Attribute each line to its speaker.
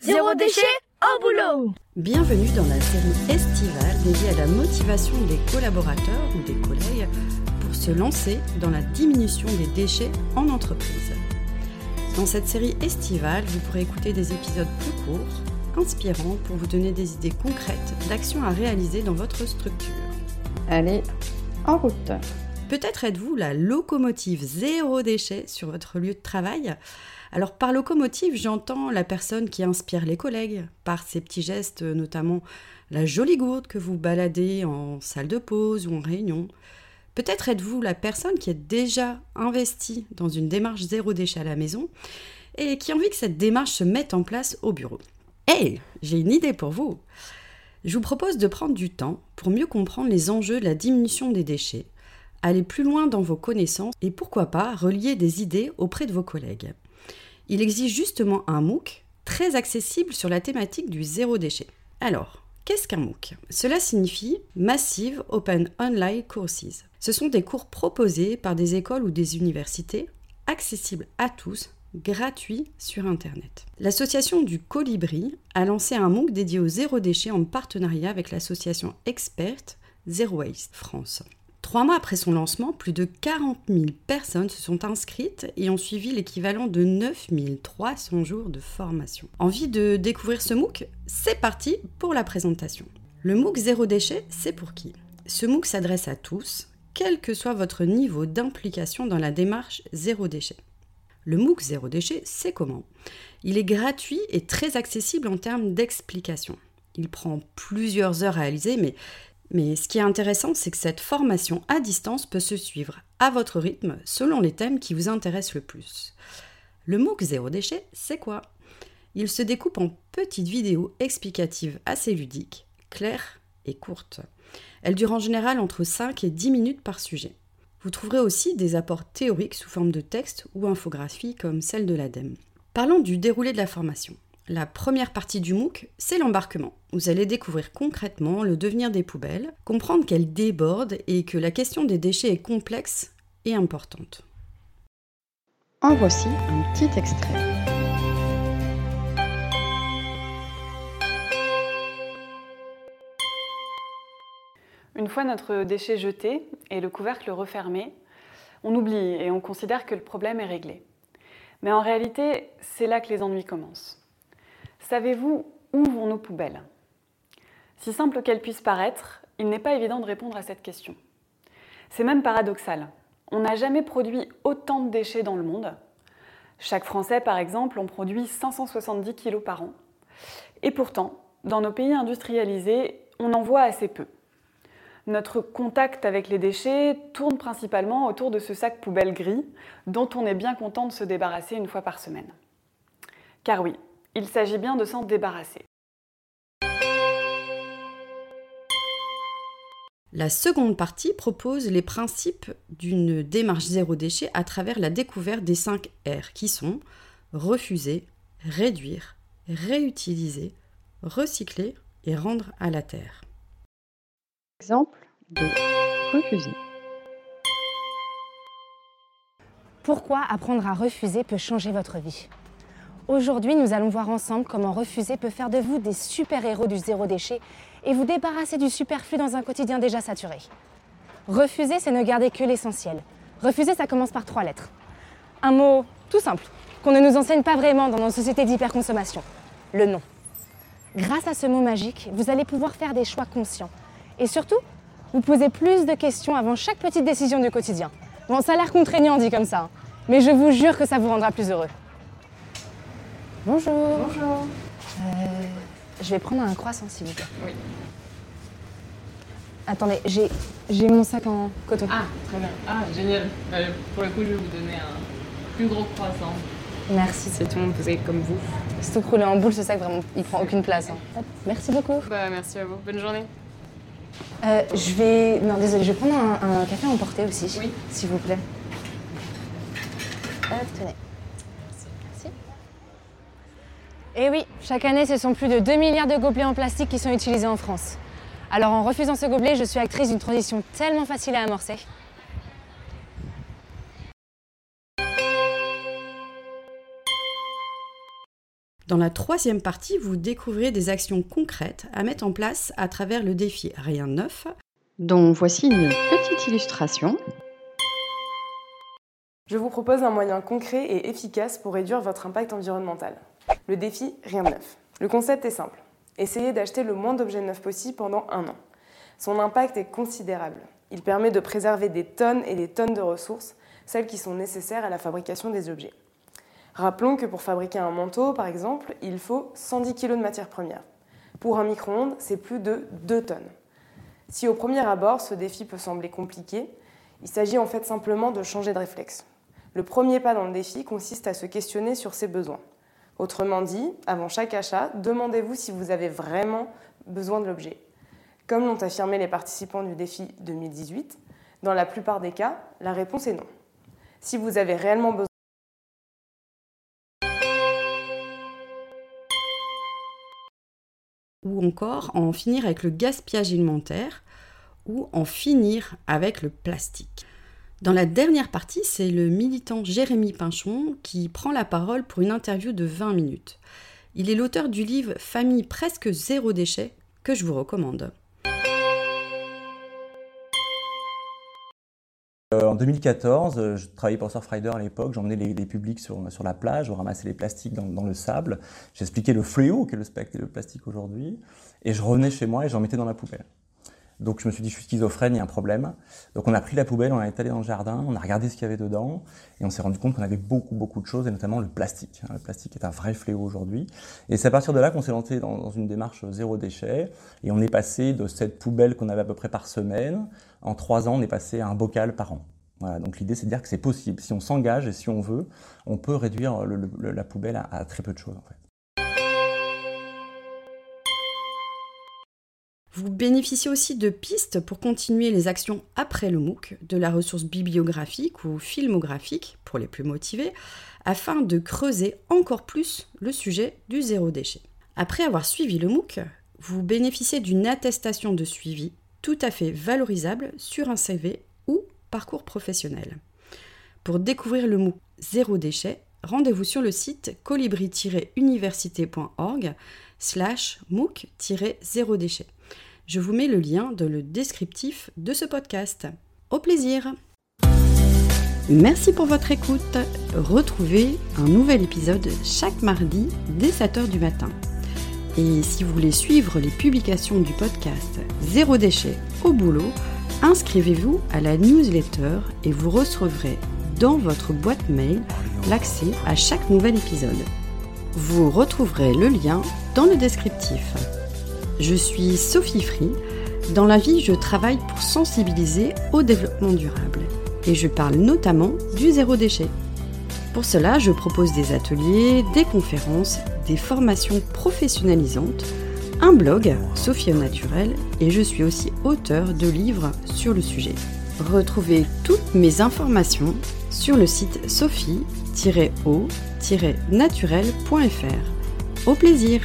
Speaker 1: Zéro déchet au boulot
Speaker 2: Bienvenue dans la série estivale dédiée à la motivation des collaborateurs ou des collègues pour se lancer dans la diminution des déchets en entreprise. Dans cette série estivale, vous pourrez écouter des épisodes plus courts, inspirants pour vous donner des idées concrètes d'actions à réaliser dans votre structure.
Speaker 3: Allez, en route
Speaker 2: Peut-être êtes-vous la locomotive zéro déchet sur votre lieu de travail alors par locomotive, j'entends la personne qui inspire les collègues, par ses petits gestes, notamment la jolie gourde que vous baladez en salle de pause ou en réunion. Peut-être êtes-vous la personne qui est déjà investie dans une démarche zéro déchet à la maison et qui a envie que cette démarche se mette en place au bureau. Hé, j'ai une idée pour vous. Je vous propose de prendre du temps pour mieux comprendre les enjeux de la diminution des déchets, aller plus loin dans vos connaissances et pourquoi pas relier des idées auprès de vos collègues il existe justement un MOOC très accessible sur la thématique du zéro déchet. Alors, qu'est-ce qu'un MOOC? Cela signifie Massive Open Online Courses. Ce sont des cours proposés par des écoles ou des universités, accessibles à tous, gratuits sur Internet. L'association du Colibri a lancé un MOOC dédié au zéro déchet en partenariat avec l'association Expert Zero Waste France. Trois mois après son lancement, plus de 40 000 personnes se sont inscrites et ont suivi l'équivalent de 9 300 jours de formation. Envie de découvrir ce MOOC? C'est parti pour la présentation. Le MOOC Zéro déchet, c'est pour qui? Ce MOOC s'adresse à tous, quel que soit votre niveau d'implication dans la démarche Zéro déchet. Le MOOC Zéro déchet, c'est comment? Il est gratuit et très accessible en termes d'explication. Il prend plusieurs heures à réaliser, mais mais ce qui est intéressant, c'est que cette formation à distance peut se suivre à votre rythme selon les thèmes qui vous intéressent le plus. Le MOOC Zéro Déchet, c'est quoi? Il se découpe en petites vidéos explicatives assez ludiques, claires et courtes. Elles durent en général entre 5 et 10 minutes par sujet. Vous trouverez aussi des apports théoriques sous forme de texte ou infographie comme celle de l'ADEME. Parlons du déroulé de la formation. La première partie du MOOC, c'est l'embarquement. Vous allez découvrir concrètement le devenir des poubelles, comprendre qu'elles débordent et que la question des déchets est complexe et importante.
Speaker 3: En voici un petit extrait.
Speaker 4: Une fois notre déchet jeté et le couvercle refermé, on oublie et on considère que le problème est réglé. Mais en réalité, c'est là que les ennuis commencent. Savez-vous où vont nos poubelles? Si simple qu'elle puisse paraître, il n'est pas évident de répondre à cette question. C'est même paradoxal. On n'a jamais produit autant de déchets dans le monde. Chaque Français, par exemple, en produit 570 kg par an. Et pourtant, dans nos pays industrialisés, on en voit assez peu. Notre contact avec les déchets tourne principalement autour de ce sac poubelle gris dont on est bien content de se débarrasser une fois par semaine. Car oui, il s'agit bien de s'en débarrasser.
Speaker 2: La seconde partie propose les principes d'une démarche zéro déchet à travers la découverte des 5 R qui sont refuser, réduire, réutiliser, recycler et rendre à la terre.
Speaker 3: Exemple de refuser.
Speaker 5: Pourquoi apprendre à refuser peut changer votre vie? Aujourd'hui, nous allons voir ensemble comment refuser peut faire de vous des super-héros du zéro déchet et vous débarrasser du superflu dans un quotidien déjà saturé. Refuser, c'est ne garder que l'essentiel. Refuser, ça commence par trois lettres. Un mot tout simple, qu'on ne nous enseigne pas vraiment dans nos sociétés d'hyperconsommation. Le non. Grâce à ce mot magique, vous allez pouvoir faire des choix conscients. Et surtout, vous poser plus de questions avant chaque petite décision du quotidien. Bon, ça a l'air contraignant dit comme ça, hein. mais je vous jure que ça vous rendra plus heureux. Bonjour.
Speaker 4: Bonjour.
Speaker 5: Euh, je vais prendre un croissant, s'il vous plaît.
Speaker 4: Oui.
Speaker 5: Attendez, j'ai, j'ai mon sac en coton.
Speaker 6: Ah, très bien. Ah, génial. Euh, pour le coup, je vais vous donner un plus gros croissant.
Speaker 5: Merci.
Speaker 6: C'est tout le monde faisait comme vous.
Speaker 5: C'est tout roulé en boule, ce sac, vraiment, il prend aucune place. hein. Merci beaucoup.
Speaker 6: Bah, merci à vous. Bonne journée.
Speaker 5: Euh, je vais. Non, désolé, je vais prendre un, un café emporté aussi.
Speaker 6: Oui.
Speaker 5: S'il vous plaît. Hop, tenez. Merci. Et oui, chaque année, ce sont plus de 2 milliards de gobelets en plastique qui sont utilisés en France. Alors, en refusant ce gobelet, je suis actrice d'une transition tellement facile à amorcer.
Speaker 2: Dans la troisième partie, vous découvrirez des actions concrètes à mettre en place à travers le défi Rien de neuf,
Speaker 3: dont voici une petite illustration.
Speaker 7: Je vous propose un moyen concret et efficace pour réduire votre impact environnemental. Le défi Rien de neuf. Le concept est simple. Essayez d'acheter le moins d'objets neufs possible pendant un an. Son impact est considérable. Il permet de préserver des tonnes et des tonnes de ressources, celles qui sont nécessaires à la fabrication des objets. Rappelons que pour fabriquer un manteau, par exemple, il faut 110 kg de matière première. Pour un micro-ondes, c'est plus de 2 tonnes. Si au premier abord, ce défi peut sembler compliqué, il s'agit en fait simplement de changer de réflexe. Le premier pas dans le défi consiste à se questionner sur ses besoins. Autrement dit, avant chaque achat, demandez-vous si vous avez vraiment besoin de l'objet. Comme l'ont affirmé les participants du défi 2018, dans la plupart des cas, la réponse est non. Si vous avez réellement besoin
Speaker 2: ou encore en finir avec le gaspillage alimentaire ou en finir avec le plastique. Dans la dernière partie, c'est le militant Jérémy Pinchon qui prend la parole pour une interview de 20 minutes. Il est l'auteur du livre Famille presque zéro déchet que je vous recommande.
Speaker 8: Euh, en 2014, euh, je travaillais pour Surfrider à l'époque, j'emmenais les, publics sur, la plage, on ramassait les plastiques dans, le sable, j'expliquais le fléau qu'est le, le plastique aujourd'hui, et je revenais chez moi et j'en mettais dans la poubelle. Donc je me suis dit, je suis schizophrène, il y a un problème. Donc on a pris la poubelle, on est allé dans le jardin, on a regardé ce qu'il y avait dedans, et on s'est rendu compte qu'on avait beaucoup, beaucoup de choses, et notamment le plastique. Le plastique est un vrai fléau aujourd'hui. Et c'est à partir de là qu'on s'est lancé dans, une démarche zéro déchet, et on est passé de cette poubelle qu'on avait à peu près par semaine, en trois ans, on est passé à un bocal par an. Voilà, donc l'idée c'est de dire que c'est possible. Si on s'engage et si on veut, on peut réduire la poubelle à, à très peu de choses en fait.
Speaker 2: Vous bénéficiez aussi de pistes pour continuer les actions après le MOOC, de la ressource bibliographique ou filmographique pour les plus motivés, afin de creuser encore plus le sujet du zéro déchet. Après avoir suivi le MOOC, vous bénéficiez d'une attestation de suivi tout à fait valorisable sur un CV ou parcours professionnel. Pour découvrir le MOOC Zéro déchet, rendez-vous sur le site colibri-université.org slash MOOC-zéro déchet. Je vous mets le lien dans le descriptif de ce podcast. Au plaisir Merci pour votre écoute. Retrouvez un nouvel épisode chaque mardi dès 7h du matin. Et si vous voulez suivre les publications du podcast Zéro déchet au boulot, inscrivez-vous à la newsletter et vous recevrez dans votre boîte mail l'accès à chaque nouvel épisode. Vous retrouverez le lien dans le descriptif. Je suis Sophie Free. Dans la vie, je travaille pour sensibiliser au développement durable et je parle notamment du zéro déchet. Pour cela, je propose des ateliers, des conférences, des formations professionnalisantes, un blog, Sophie au naturel, et je suis aussi auteur de livres sur le sujet. Retrouvez toutes mes informations sur le site sophie-o-naturel.fr. Au plaisir